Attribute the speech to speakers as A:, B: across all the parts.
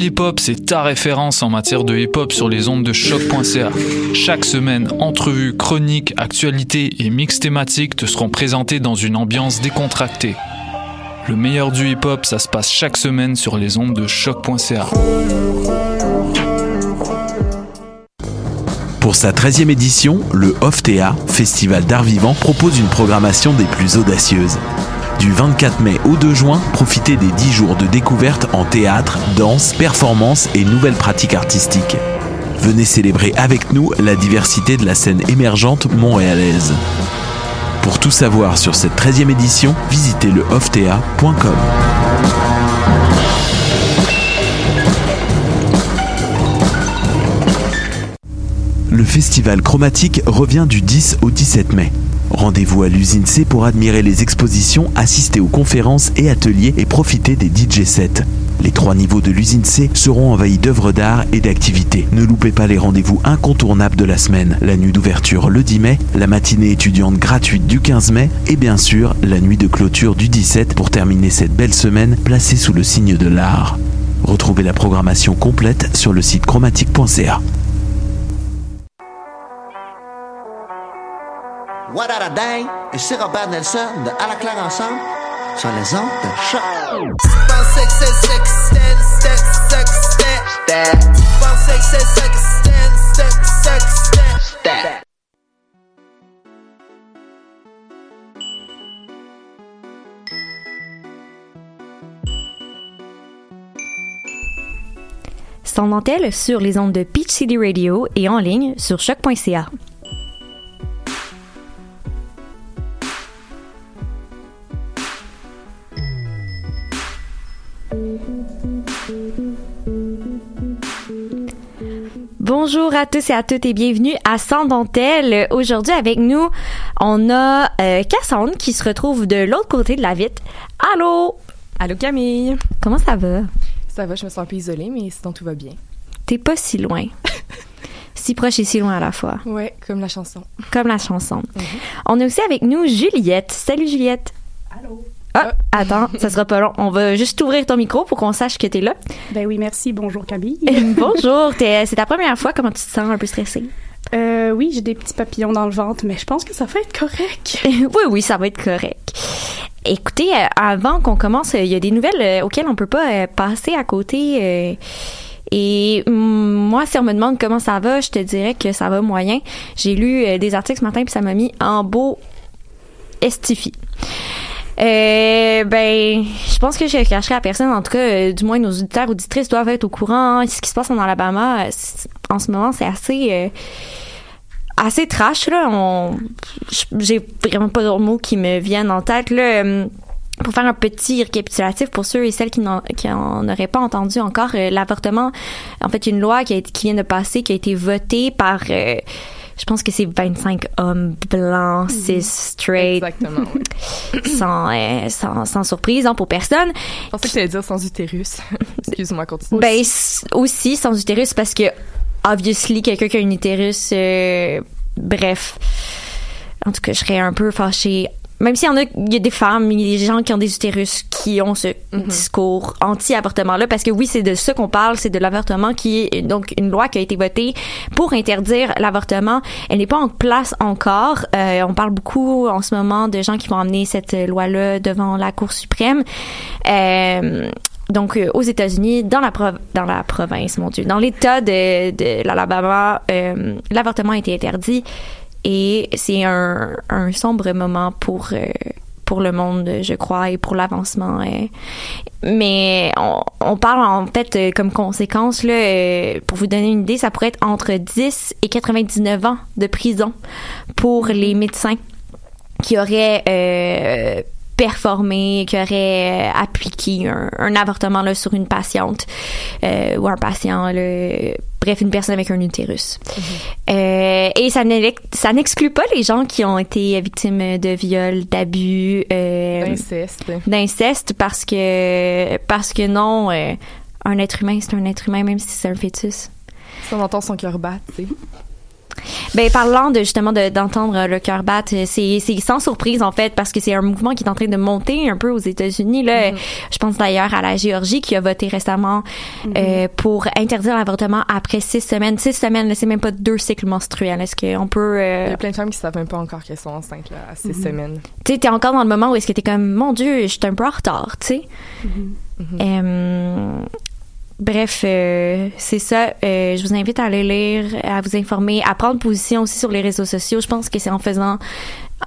A: Pool Hip Hop, c'est ta référence en matière de hip hop sur les ondes de choc.ca. Chaque semaine, entrevues, chroniques, actualités et mix thématiques te seront présentés dans une ambiance décontractée. Le meilleur du hip hop, ça se passe chaque semaine sur les ondes de choc.ca.
B: Pour sa 13e édition, le OFTEA, Festival d'art vivant, propose une programmation des plus audacieuses. Du 24 mai au 2 juin, profitez des 10 jours de découverte en théâtre, danse, performance et nouvelles pratiques artistiques. Venez célébrer avec nous la diversité de la scène émergente montréalaise. Pour tout savoir sur cette 13e édition, visitez le oftea.com. Le festival chromatique revient du 10 au 17 mai. Rendez-vous à l'usine C pour admirer les expositions, assister aux conférences et ateliers et profiter des DJ sets. Les trois niveaux de l'usine C seront envahis d'œuvres d'art et d'activités. Ne loupez pas les rendez-vous incontournables de la semaine. La nuit d'ouverture le 10 mai, la matinée étudiante gratuite du 15 mai et bien sûr la nuit de clôture du 17 pour terminer cette belle semaine placée sous le signe de l'art. Retrouvez la programmation complète sur le site chromatique.ca.
C: What a day? Et c'est Robert Nelson de À la claire ensemble sur les ondes de choc.
D: Sans dentelle sur les ondes de Peach City Radio et en ligne sur choc.ca. Bonjour à tous et à toutes et bienvenue à Sans Dentelle. Aujourd'hui avec nous, on a euh, Cassandre qui se retrouve de l'autre côté de la vitre. Allô?
E: Allô Camille.
D: Comment ça va?
E: Ça va, je me sens un peu isolée, mais sinon tout va bien.
D: T'es pas si loin. si proche et si loin à la fois.
E: Ouais, comme la chanson.
D: Comme la chanson. On a aussi avec nous Juliette. Salut Juliette.
F: Allô?
D: Ah, attends, ça sera pas long. On va juste ouvrir ton micro pour qu'on sache que t'es là.
F: Ben oui, merci. Bonjour Camille.
D: Bonjour, c'est ta première fois. Comment tu te sens? Un peu stressée?
F: Euh, oui, j'ai des petits papillons dans le ventre, mais je pense que ça va être correct.
D: oui, oui, ça va être correct. Écoutez, euh, avant qu'on commence, euh, il y a des nouvelles euh, auxquelles on peut pas passer à côté. et moi, si on me demande comment ça va, je te dirais que ça va moyen. J'ai lu des articles ce matin puis ça m'a mis en beau estifi. Euh, ben, je pense que je cacherai à personne. En tout cas, euh, du moins nos auditeurs auditrices doivent être au courant. Ce qui se passe en Alabama, en ce moment, c'est assez euh, assez trash là. J'ai vraiment pas d'autres mots qui me viennent en tête là. Euh, Pour faire un petit récapitulatif pour ceux et celles qui n'en, qui en auraient pas entendu encore, l'avortement, en fait, une loi qui, vient de passer, qui a été votée par, je pense que c'est 25 hommes blancs, cis, straight,
E: Exactement, oui.
D: sans, euh, sans, sans surprise hein, pour personne.
E: Je pensais que tu allais dire sans utérus. Excuse-moi, continue.
D: Ben, aussi sans utérus parce que, obviously, quelqu'un qui a un utérus, euh, bref. En tout cas, je serais un peu fâchée. Même s'il y en a, il y a des femmes, il y a des gens qui ont des utérus qui ont ce discours anti-avortement-là, parce que oui, c'est de ça qu'on parle, c'est de l'avortement qui est donc une loi qui a été votée pour interdire l'avortement. Elle n'est pas en place encore. Euh, on parle beaucoup en ce moment de gens qui vont amener cette loi-là devant la Cour suprême. Euh, donc euh, aux États-Unis, dans la prov- dans la province, mon Dieu, dans l'État de, de l'Alabama, euh, l'avortement a été interdit et c'est un, un sombre moment pour euh, pour le monde, je crois, et pour l'avancement. euh. mais on, on parle en fait euh, comme conséquence, là, pour vous donner une idée, ça pourrait être entre 10 et 99 ans de prison pour les médecins qui auraient performé, qui auraient euh, appliqué un, un avortement là, sur une patiente euh, ou un patient, là, bref, une personne avec un utérus. Euh, et ça n'exclut pas les gens qui ont été victimes de viol, d'abus, euh,
E: Inceste.
D: d'inceste parce que parce que non, un être humain c'est un être humain même si c'est un fœtus.
E: Si on entend son cœur battre, tu sais.
D: Ben parlant de justement de- d'entendre euh, le cœur battre, euh, c'est sans surprise en fait parce que c'est un mouvement qui est en train de monter un peu aux États-Unis là. Je pense d'ailleurs à la Géorgie qui a voté récemment euh, pour interdire l'avortement après six semaines. Six semaines, c'est même pas deux cycles menstruels. Est-ce qu'on peut
E: Il y a plein de femmes qui savent même pas encore qu'elles sont enceintes là, à six semaines.
D: tu sais, t'es encore dans le moment où est-ce que t'es comme, mon Dieu, je suis un peu en retard, tu sais. Euh, bref, euh, c'est ça. Euh, je vous invite à aller lire, à vous informer, à prendre position aussi sur les réseaux sociaux. Je pense que c'est en faisant,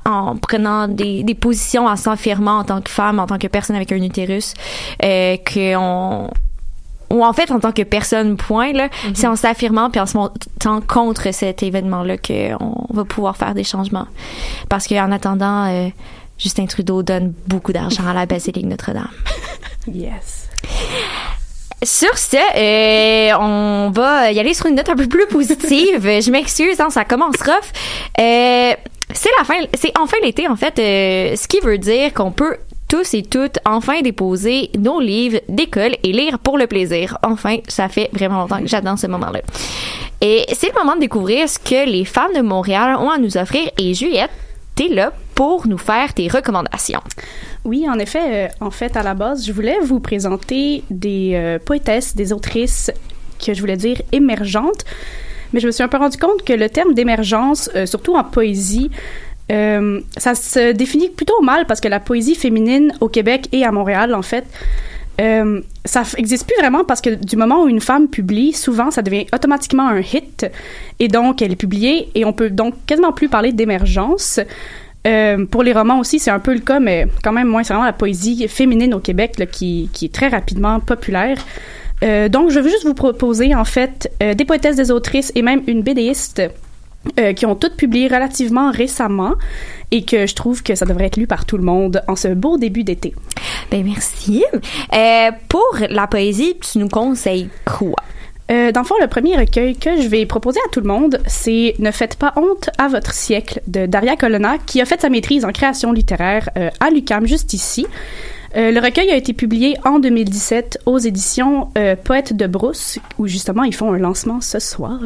D: en prenant des, des positions, en s'affirmant en tant que femme, en tant que personne avec un utérus, euh, qu'on ou en fait en tant que personne point là c'est en s'affirmant puis en se montant contre cet événement là qu'on va pouvoir faire des changements parce qu'en attendant euh, Justin Trudeau donne beaucoup d'argent à la basilique Notre-Dame
F: Yes.
D: Sur ce, euh, on va y aller sur une note un peu plus positive. Je m'excuse, hein, ça commence rough. Euh, c'est la fin, c'est enfin l'été en fait, euh, ce qui veut dire qu'on peut tous et toutes enfin déposer nos livres d'école et lire pour le plaisir. Enfin, ça fait vraiment longtemps que j'attends ce moment-là. Et c'est le moment de découvrir ce que les femmes de Montréal ont à nous offrir. Et Juliette, t'es là pour nous faire tes recommandations.
F: Oui, en effet, euh, en fait, à la base, je voulais vous présenter des euh, poétesses, des autrices que je voulais dire émergentes, mais je me suis un peu rendu compte que le terme d'émergence, euh, surtout en poésie, ça se définit plutôt mal parce que la poésie féminine au Québec et à Montréal, en fait, ça f- existe plus vraiment parce que du moment où une femme publie, souvent ça devient automatiquement un hit et donc elle est publiée et on peut donc quasiment plus parler d'émergence. Euh, pour les romans aussi, c'est un peu le cas, mais quand même moins. C'est vraiment la poésie féminine au Québec qui, qui est très rapidement populaire. Euh, donc, je veux juste vous proposer, en fait, euh, des poétesses, des autrices et même une BDiste qui ont toutes publié relativement récemment et que je trouve que ça devrait être lu par tout le monde en ce beau début d'été.
D: Ben merci. Pour la poésie, tu nous conseilles quoi?
F: Euh, dans le fond, le premier recueil que je vais proposer à tout le monde, c'est Ne faites pas honte à votre siècle de Daria Colonna, qui a fait sa maîtrise en création littéraire euh, à l'UQAM juste ici. Euh, le recueil a été publié en 2017 aux éditions Poète de Brousse, où justement ils font un lancement ce soir.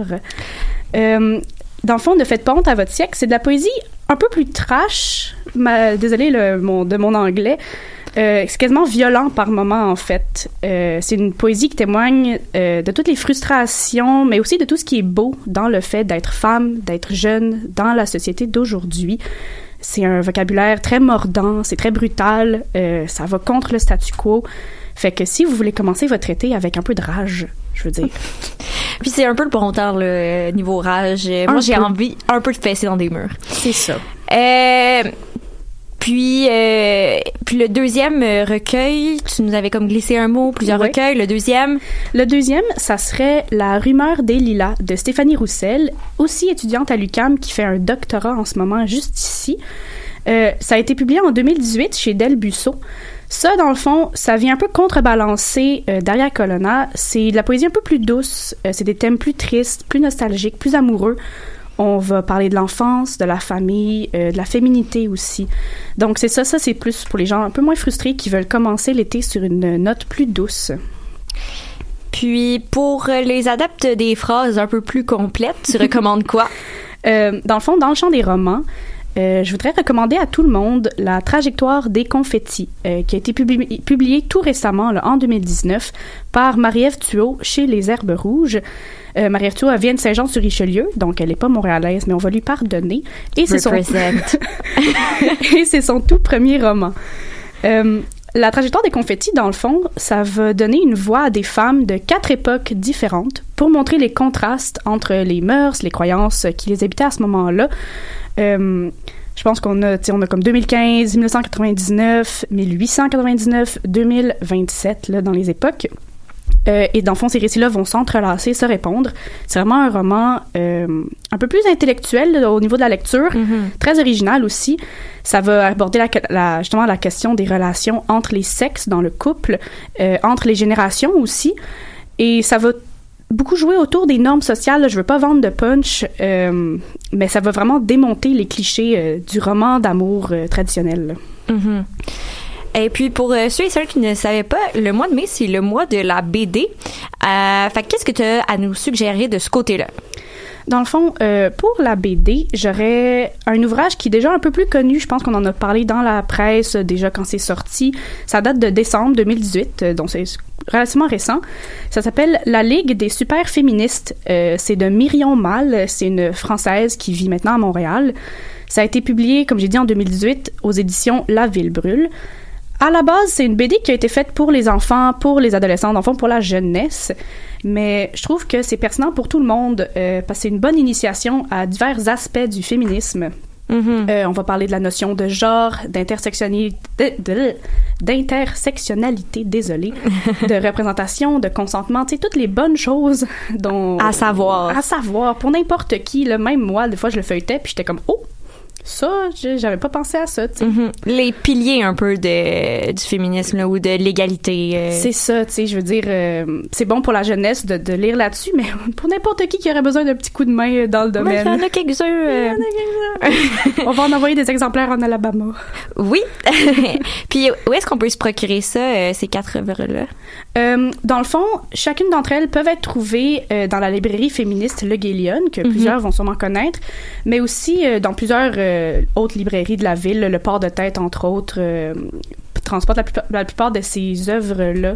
F: Dans le fond, Ne faites pas honte à votre siècle, c'est de la poésie un peu plus trash. Ma, désolé le, mon, de mon anglais. Euh, c'est quasiment violent par moment en fait. Euh, c'est une poésie qui témoigne euh, de toutes les frustrations, mais aussi de tout ce qui est beau dans le fait d'être femme, d'être jeune dans la société d'aujourd'hui. C'est un vocabulaire très mordant, c'est très brutal, euh, ça va contre le statu quo. Fait que si vous voulez commencer votre été avec un peu de rage, je veux dire.
D: Puis c'est un peu le bon temps, le niveau rage. Moi, j'ai envie un peu de fesser dans des murs.
F: C'est ça.
D: Euh, puis, euh, puis le deuxième euh, recueil, tu nous avais comme glissé un mot, plusieurs
F: Ouais.
D: recueils. Le deuxième,
F: Le deuxième, ça serait La rumeur des lilas de Stéphanie Roussel, aussi étudiante à l'UCAM qui fait un doctorat en ce moment juste ici. Euh, ça a été publié en 2018 chez Del Busso. Ça, dans le fond, ça vient un peu contrebalancer euh, Daria Colonna. C'est de la poésie un peu plus douce, euh, c'est des thèmes plus tristes, plus nostalgiques, plus amoureux. On va parler de l'enfance, de la famille, euh, de la féminité aussi. Donc c'est ça, ça c'est plus pour les gens un peu moins frustrés qui veulent commencer l'été sur une note plus douce.
D: puis pour les adeptes des phrases un peu plus complètes, tu recommandes quoi?
F: Euh, dans le fond, dans le champ des romans, euh, je voudrais recommander à tout le monde La trajectoire des confettis, euh, qui a été publi- publié tout récemment, là, en 2019, par Marie-Ève Thuot chez Les Herbes Rouges. Euh, Marie-Ève Thuot, elle vient de Saint-Jean-sur-Richelieu, donc elle n'est pas montréalaise, mais on va lui pardonner. Et c'est son,
D: Represent.
F: et c'est son tout premier roman. La trajectoire des confettis, dans le fond, ça va donner une voix à des femmes de quatre époques différentes pour montrer les contrastes entre les mœurs, les croyances qui les habitaient à ce moment-là. Euh, Je pense qu'on a, on a comme 2015, 1999, 1899, 2027 là, dans les époques. Euh, et dans le fond, ces récits-là vont s'entrelacer, se répondre. C'est vraiment un roman euh, un peu plus intellectuel là, au niveau de la lecture, très original aussi. Ça va aborder la, la- justement la question des relations entre les sexes dans le couple, euh, entre les générations aussi. Et ça va beaucoup jouer autour des normes sociales. Je veux pas vendre de punch, euh, mais ça va vraiment démonter les clichés euh, du roman d'amour euh, traditionnel.
D: Mhm. Et puis pour ceux et celles qui ne savaient pas, le mois de mai, c'est le mois de la BD. Fait que qu'est-ce que tu as à nous suggérer de ce côté-là?
F: Dans le fond, euh, pour la BD, j'aurais un ouvrage qui est déjà un peu plus connu. Je pense qu'on en a parlé dans la presse déjà quand c'est sorti. Ça date de décembre 2018, euh, donc c'est relativement récent. Ça s'appelle La Ligue des super féministes. Euh, c'est de Myrion Mal. C'est une Française qui vit maintenant à Montréal. Ça a été publié, comme j'ai dit, en 2018 aux éditions La Ville Brûle. À la base, c'est une BD qui a été faite pour les enfants, pour les adolescents, fond, pour la jeunesse. Mais je trouve que c'est pertinent pour tout le monde euh, parce que c'est une bonne initiation à divers aspects du féminisme. Euh, on va parler de la notion de genre, d'intersectionnalité, d'intersectionnalité, désolé, de représentation, de consentement, tu sais, toutes les bonnes choses dont...
D: À savoir.
F: À savoir, pour n'importe qui, là, même moi, des fois, je le feuilletais, puis j'étais comme, oh, ça, j'avais pas pensé à ça.
D: Mhm. Les piliers un peu de, du féminisme là, ou de l'égalité. euh.
F: C'est ça, tu sais, je veux dire, euh, c'est bon pour la jeunesse de, de lire là-dessus, mais pour n'importe qui qui aurait besoin d'un petit coup de main euh, dans le
D: Ouais, il y
F: domaine.
D: en a quelques-uns.
F: On va en envoyer des exemplaires en Alabama.
D: Oui. Puis où est-ce qu'on peut se procurer ça, euh, ces quatre œuvres-là?
F: Dans le fond, chacune d'entre elles peuvent être trouvées dans la librairie féministe Le Guélion, que
D: Mhm.
F: plusieurs vont sûrement connaître, mais aussi dans plusieurs euh, autres librairies de la ville, le Port de Tête, entre autres, euh, transporte la plupart, la plupart de ces œuvres-là.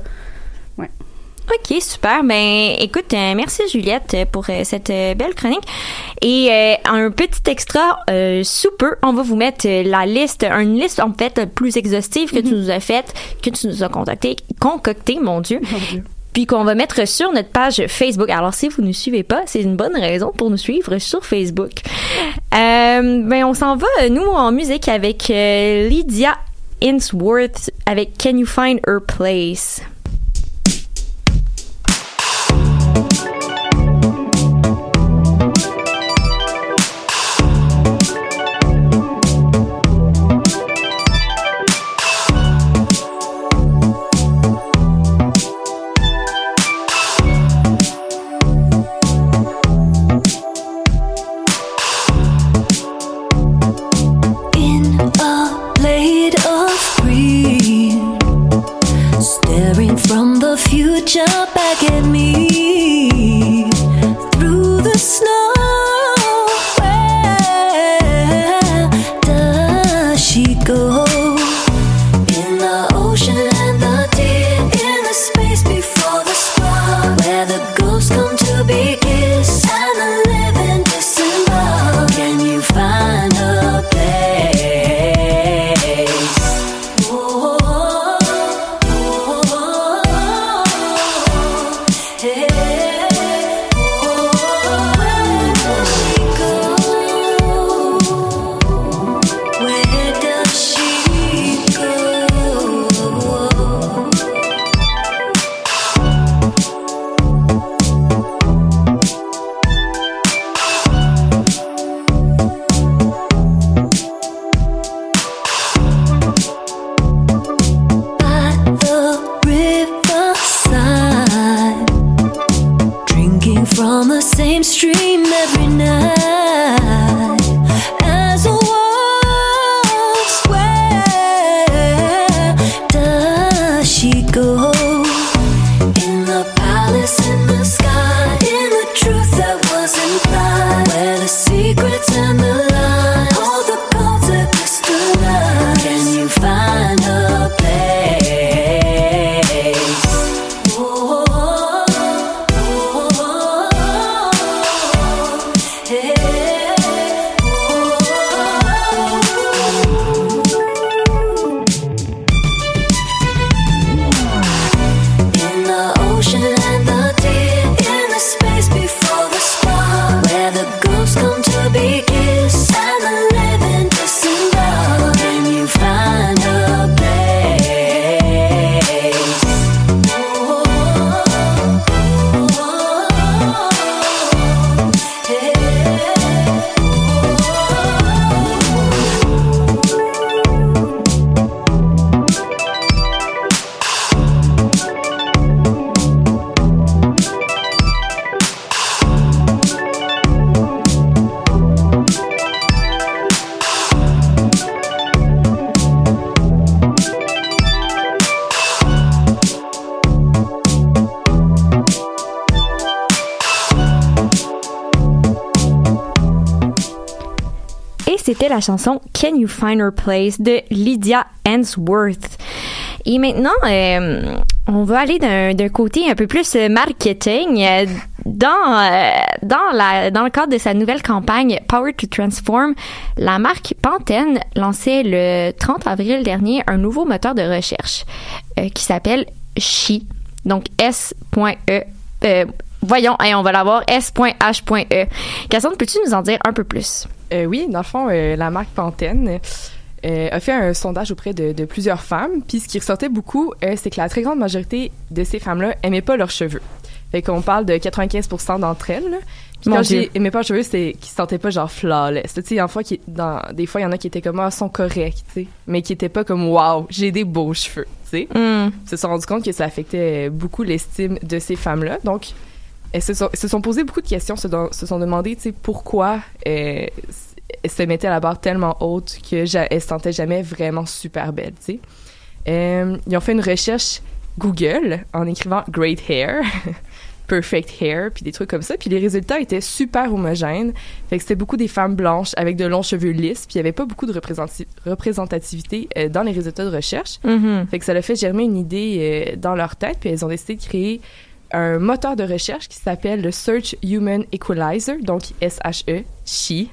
D: OK, super. Ben, écoute, euh, merci Juliette pour euh, cette euh, belle chronique. Et un petit extra sous peu, on va vous mettre la liste, une liste en fait plus exhaustive que tu nous as faite, que tu nous as contacté, concocté, mon Dieu. Puis qu'on va mettre sur notre page Facebook. Alors, si vous ne nous suivez pas, c'est une bonne raison pour nous suivre sur Facebook. Euh, ben, on s'en va, nous, en musique avec euh, Lydia Insworth avec Can You Find Her Place?
G: Same stream every
D: la chanson Can You Find Her Place de Lydia Answorth. Et maintenant, euh, on va aller d'un côté un peu plus euh, marketing. Euh, Dans, dans, la, dans le cadre de sa nouvelle campagne Power to Transform, la marque Pantene lançait le 30 avril dernier un nouveau moteur de recherche qui s'appelle Chi. Donc S.E. Voyons, hey, on va l'avoir S.H.E. Cassandre, peux-tu nous en dire un peu plus?
E: Euh, oui, dans le fond, euh, la marque Pantene euh, a fait un sondage auprès de, de plusieurs femmes. Puis ce qui ressortait beaucoup, c'est que la très grande majorité de ces femmes-là aimaient pas leurs cheveux. Fait qu'on parle de 95% d'entre elles. Puis
D: Mon
E: quand j'ai aimé pas leurs cheveux, c'est qu'ils se sentaient pas genre flawless. Tu sais, en fois, qui, dans, des fois, il y en a qui étaient comme, ah, sont corrects, tu sais. Mais qui étaient pas comme, wow, j'ai des beaux cheveux, tu sais.
D: Hmm.
E: Ils se sont rendus compte que ça affectait beaucoup l'estime de ces femmes-là. Donc, elles se sont, se sont posé beaucoup de questions, se, don- se sont demandé, tu sais, pourquoi euh, elles se mettaient à la barre tellement haute que ja- elles se sentaient jamais vraiment super belles, tu sais. Euh, ils ont fait une recherche Google en écrivant Great Hair, Perfect Hair, puis des trucs comme ça. Puis les résultats étaient super homogènes. Fait que c'était beaucoup des femmes blanches avec de longs cheveux lisses, puis il y avait pas beaucoup de représentati- représentativité euh, dans les résultats de recherche.
D: Mhm.
E: Fait que ça a fait germer une idée euh, dans leur tête, puis elles ont décidé de créer un moteur de recherche qui s'appelle le Search Human Equalizer, donc S-H-E, SHE.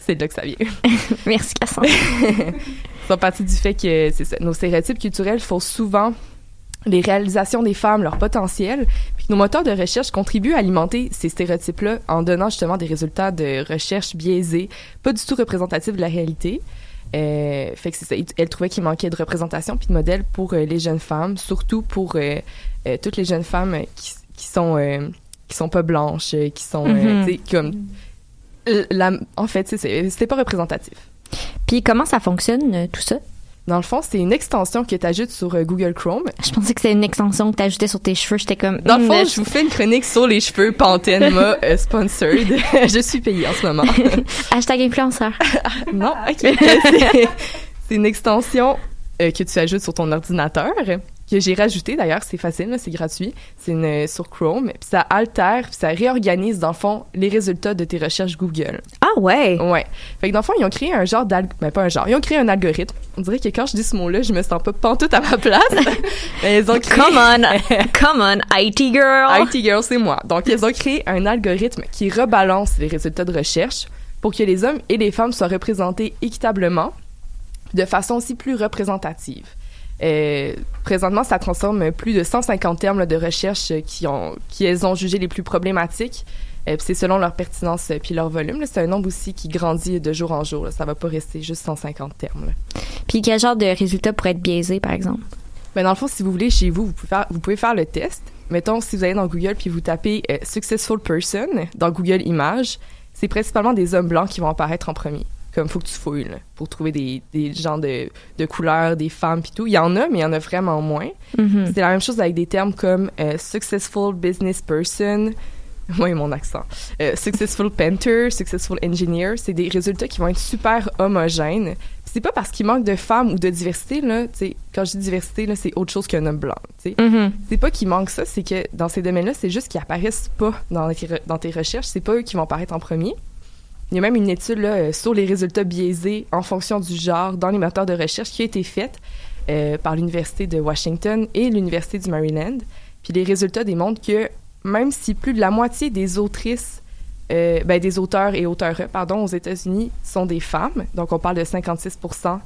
E: C'est de là que ça vient.
D: Merci, Cassandre.
E: Ils sont partis du fait que ça, nos stéréotypes culturels faussent souvent les réalisations des femmes, leur potentiel, puis que nos moteurs de recherche contribuent à alimenter ces stéréotypes-là en donnant justement des résultats de recherche biaisés, pas du tout représentatifs de la réalité. Euh, fait que c'est ça. Elle trouvait qu'il manquait de représentation puis de modèles pour euh, les jeunes femmes, surtout pour euh, euh, toutes les jeunes femmes qui, qui sont euh, qui sont pas blanches, qui sont tu sais, comme la, en fait, c'était pas représentatif.
D: Puis comment ça fonctionne, tout ça?
E: Dans le fond, c'est une extension que tu ajoutes sur euh, Google Chrome.
D: Je pensais que c'était une extension que t'ajoutais sur tes cheveux. J'étais comme...
E: Dans le fond, je vous fais une chronique sur les cheveux. Pantene m'a euh, sponsored. je suis payée en ce moment.
D: Hashtag influenceur.
E: non, ok. c'est c'est une extension euh, que tu ajoutes sur ton ordinateur que j'ai rajouté d'ailleurs, c'est facile, c'est gratuit. C'est euh, sur Chrome, puis ça altère, puis ça réorganise dans le fond les résultats de tes recherches Google.
D: Ah ouais!
E: Ouais. Fait que dans le fond, ils ont créé un genre d'algorithme, ben pas un genre, ils ont créé un algorithme. On dirait que quand je dis ce mot-là, je me sens pas pantoute à ma place. Mais ils ont créé
D: Come on! Come on, IT girl!
E: IT Girl, c'est moi. Donc, ils ont créé un algorithme qui rebalance les résultats de recherche pour que les hommes et les femmes soient représentés équitablement de façon aussi plus représentative. Euh, présentement, ça transforme plus de 150 termes là, de recherche qui ont, qui elles ont jugé les plus problématiques. Euh, c'est selon leur pertinence euh, puis leur volume. C'est un nombre aussi qui grandit de jour en jour. là. Ça va pas rester juste 150 termes. là.
D: Puis quel genre de résultat pourrait être biaisé, par exemple?
E: Ben, dans le fond, si vous voulez, chez vous, vous pouvez faire, vous pouvez faire le test. Mettons, si vous allez dans Google puis vous tapez euh, Successful Person dans Google Images, c'est principalement des hommes blancs qui vont apparaître en premier. Comme faut que tu fouilles là, pour trouver des, des gens de, de couleurs, des femmes puis tout. Il y en a, mais il y en a vraiment moins.
D: Mhm.
E: C'est la même chose avec des termes comme euh, Successful Business Person. Oui, mon accent. Euh, successful Painter, Successful Engineer. C'est des résultats qui vont être super homogènes. C'est pas parce qu'il manque de femmes ou de diversité, là. tu sais, Quand je dis diversité, là, c'est autre chose qu'un homme blanc. sais.
D: Mhm.
E: C'est pas qu'il manque ça, c'est que dans ces domaines-là, c'est juste qu'ils apparaissent pas dans, tes dans tes recherches. C'est pas eux qui vont apparaître en premier. Il y a même une étude là, euh, sur les résultats biaisés en fonction du genre dans les moteurs de recherche qui a été faite euh, par l'Université de Washington et l'Université du Maryland. Puis les résultats démontrent que même si plus de la moitié des autrices, euh, ben, auteurs et auteurs, pardon, aux États-Unis sont des femmes, donc on parle de 56 euh,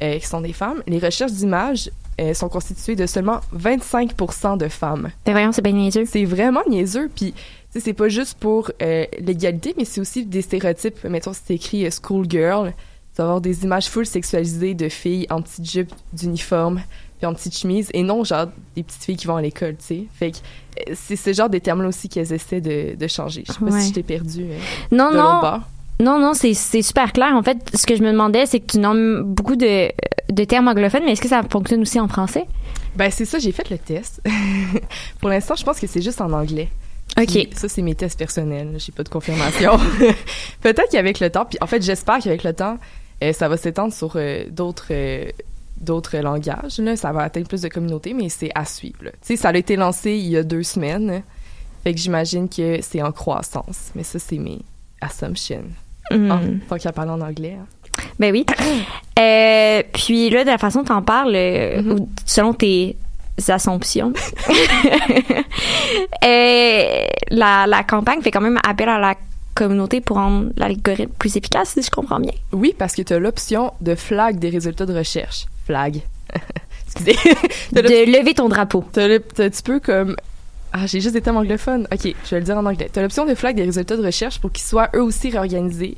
E: qui sont des femmes, les recherches d'images euh, sont constituées de seulement 25% de femmes.
D: Ben voyons, c'est bien niaiseux.
E: C'est vraiment niaiseux. Puis, c'est pas juste pour euh, l'égalité, mais c'est aussi des stéréotypes. Mettons, si t'écris euh, schoolgirl, tu vas avoir des images full sexualisées de filles en petite jupe d'uniforme, puis en petite chemise, et non, genre, des petites filles qui vont à l'école, tu sais. Fait que euh, c'est ce genre de termes-là aussi qu'elles essaient de, de changer. Je sais pas
D: Ouais.
E: si je t'ai perdu euh,
D: Non,
E: de
D: non. Non, non, c'est super clair. En fait, ce que je me demandais, c'est que tu nommes beaucoup de, de termes anglophones, mais est-ce que ça fonctionne aussi en français?
E: Ben, c'est ça, j'ai fait le test. pour l'instant, je pense que c'est juste en anglais.
D: OK.
E: Puis ça, c'est mes tests personnels. J'ai pas de confirmation. Peut-être qu'avec le temps, puis en fait, j'espère qu'avec le temps, euh, ça va s'étendre sur euh, d'autres euh, d'autres langages. Là. Ça va atteindre plus de communautés, mais c'est à suivre. Tu sais, ça a été lancé il y a deux semaines. Fait que j'imagine que c'est en croissance. Mais ça, c'est mes assumptions.
D: Hmm.
E: Ah, tant qu'à parler en anglais. hein.
D: Ben oui. Euh, puis là, de la façon dont t'en parles, euh,
E: Mhm.
D: ou selon tes assumptions, euh, la, la campagne fait quand même appel à la communauté pour rendre l'algorithme plus efficace, si je comprends bien.
E: Oui, parce que tu as l'option de flag des résultats de recherche. Flag. Excusez.
D: De lever ton drapeau.
E: t'as le- t'as un petit peu comme. Ah, j'ai juste des termes anglophones. Ok, je vais le dire en anglais. Tu as l'option de flag des résultats de recherche pour qu'ils soient eux aussi réorganisés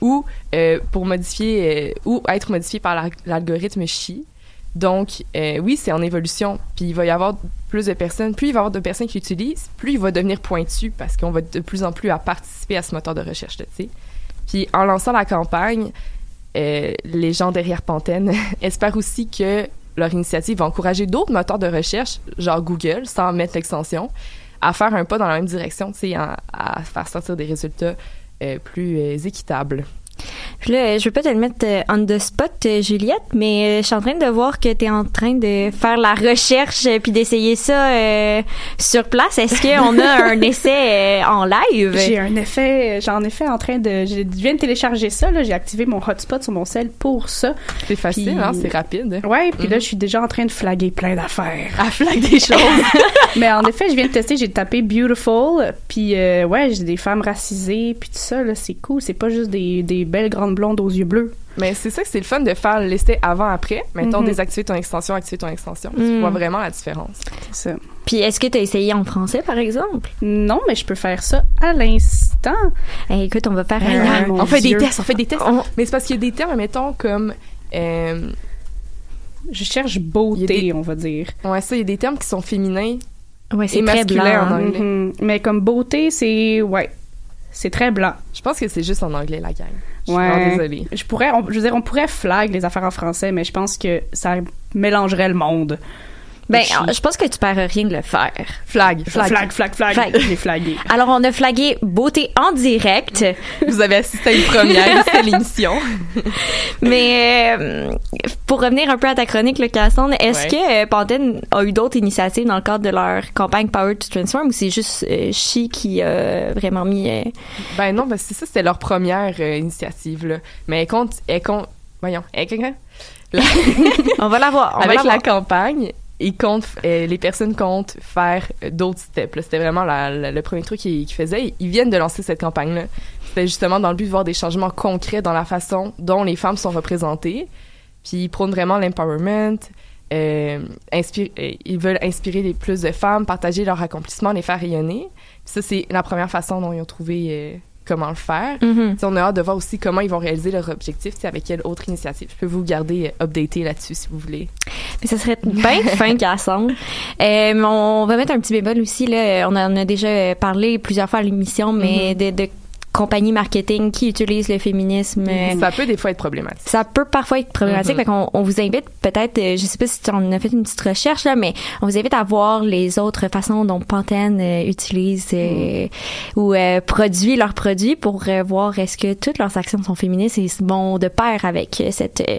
E: ou euh, pour modifier euh, ou être modifiés par la- l'algorithme chi. Donc, euh, oui, c'est en évolution. Puis il va y avoir plus de personnes. Plus il va y avoir de personnes qui l'utilisent, plus il va devenir pointu parce qu'on va de plus en plus à participer à ce moteur de recherche, tu sais. Puis en lançant la campagne, euh, les gens derrière Pantene espèrent aussi que leur initiative va encourager d'autres moteurs de recherche, genre Google, sans mettre l'extension, à faire un pas dans la même direction, en- à faire sortir des résultats euh, plus euh, équitables.
D: Puis là, je veux pas te le mettre euh, on the spot, euh, Juliette, mais euh, je suis en train de voir que tu es en train de faire la recherche puis d'essayer ça euh, sur place. Est-ce qu'on a un essai euh, en live?
F: J'ai un effet, j'en ai fait en train de, je viens de télécharger ça, là, j'ai activé mon hotspot sur mon cell pour ça.
E: C'est facile,
F: Puis-
E: hein, c'est rapide.
F: Ouais, puis là,
E: Mhm.
F: je suis déjà en train de flaguer plein d'affaires.
E: À flag des choses.
F: Mais en effet, je viens de tester, j'ai tapé beautiful, puis euh, ouais, j'ai des femmes racisées, puis tout ça, là, c'est cool. C'est pas juste des, des belles grandes blondes aux yeux bleus.
E: Mais c'est ça que c'est le fun de faire l'essai avant-après. Mettons,
F: Mhm.
E: désactiver ton extension, activer ton extension.
D: Mhm.
E: Tu vois vraiment la différence.
F: C'est ça.
D: Puis est-ce que tu as essayé en français, par exemple?
F: Non, mais je peux faire ça à l'instant.
D: Eh, écoute, on va faire un...
F: mon
E: on fait
F: Dieu.
E: des tests, on fait des tests.
D: on-
E: Mais c'est parce qu'il y a des termes, mettons, comme... euh,
F: Je cherche beauté,
E: des-
F: on va dire.
E: ouais, ça, il y a des termes qui sont féminins.
D: Ouais, c'est
E: Et
D: très blanc.
E: en
D: hein.
E: anglais.
F: Mhm. Mais comme beauté, c'est ouais, c'est très blanc.
E: Je pense que c'est juste en anglais, la gang. Je suis
F: Ouais.
E: vraiment désolée.
F: Je pourrais, on- je veux dire, on pourrait flag les affaires en français, mais je pense que ça mélangerait le monde.
D: Ben, je pense que tu perds rien de le faire.
E: Flag, flag.
F: Flag, flag, flag.
D: Flag.
F: Je flagué.
D: Alors, on a flagué beauté en direct,
E: Vous avez assisté à une première, c'était l'émission.
D: mais euh, pour revenir un peu à ta chronique, le Cassandre, est-ce
E: Ouais.
D: que euh, Pantene a eu d'autres initiatives dans le cadre de leur campagne Power to Transform ou c'est juste euh, Chi qui a vraiment mis... euh,
E: Ben non, parce que ça, c'était leur première initiative, là. Mais elle compte, elle compte, voyons, elle, la-
D: On va la voir. on va
E: avec
D: la
E: campagne, ils comptent, euh, les personnes comptent faire euh, d'autres steps. C'était vraiment le premier truc qu'ils faisaient. Ils viennent de lancer cette campagne-là. C'était justement dans le but de voir des changements concrets dans la façon dont les femmes sont représentées. Puis ils prônent vraiment l'empowerment. euh, ils veulent inspirer les plus de femmes, partager leurs accomplissements, les faire rayonner. Ça, c'est la première façon dont ils ont trouvé comment le faire.
D: Mhm.
E: T'sais, on a hâte de voir aussi comment ils vont réaliser leur objectif, avec quelle autre initiative. Je peux vous garder euh, updaté là-dessus si vous voulez.
D: Mais ça serait bien fin Cassandre. Euh, on va mettre un petit bémol aussi. Là. On en a déjà parlé plusieurs fois à l'émission, mais de, de compagnies marketing qui utilisent le féminisme. euh,
E: Ça peut des fois être problématique.
D: ça peut parfois être problématique. Fait qu'on on vous invite peut-être, euh, je sais pas si on a fait une petite recherche là, mais on vous invite à voir les autres façons dont Pantene euh, utilise euh, ou euh, produit leurs produits pour euh, voir est-ce que toutes leurs actions sont féministes et vont de pair avec euh, cette euh,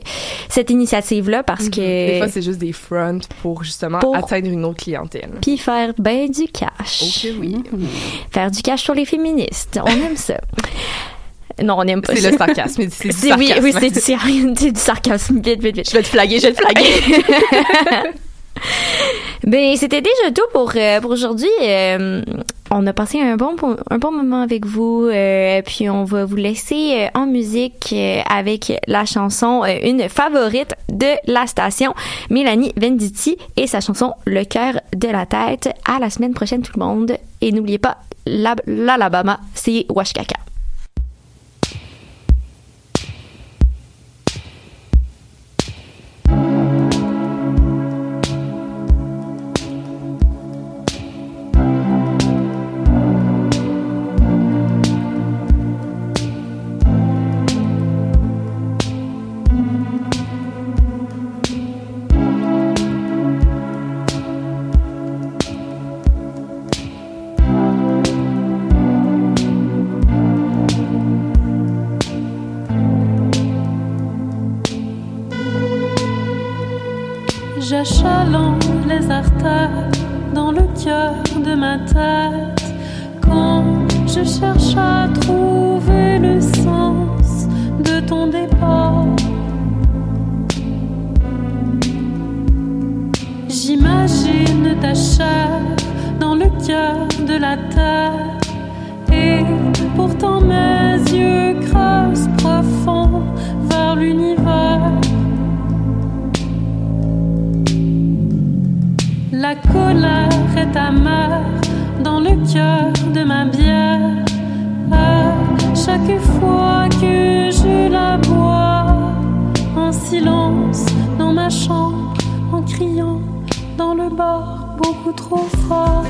D: cette initiative là parce que
E: Mhm. Des fois, c'est juste des fronts pour justement
D: Pour-
E: atteindre une autre clientèle.
D: puis faire ben du cash.
E: Ok, oui.
D: Faire du cash sur les féministes. On aime ça. Non, on aime pas
E: C'est le sarcasme. C'est du
D: oui,
E: sarcasme.
D: oui, c'est du, sar- c'est du sarcasme. Vite, vite, vite.
E: Je vais te flaguer, je vais te flaguer.
D: Ben, c'était déjà tout pour, euh, pour aujourd'hui. Euh, on a passé un bon, un bon moment avec vous. euh, puis on va vous laisser en musique avec la chanson, une favorite de la station, Mélanie Venditti et sa chanson Le cœur de la tête. À la semaine prochaine, tout le monde. Et n'oubliez pas, l'Ab- l'Alabama, c'est Washkaka.
H: j'achalant les artères dans le cœur de ma tête. Quand je cherche à trouver le sens de ton départ, j'imagine ta chair dans le cœur de la terre. Et pourtant mes yeux creusent profond vers l'univers. La colère est amère dans le cœur de ma bière. Chaque fois que je la bois, en silence dans ma chambre, en criant dans le bar beaucoup trop fort.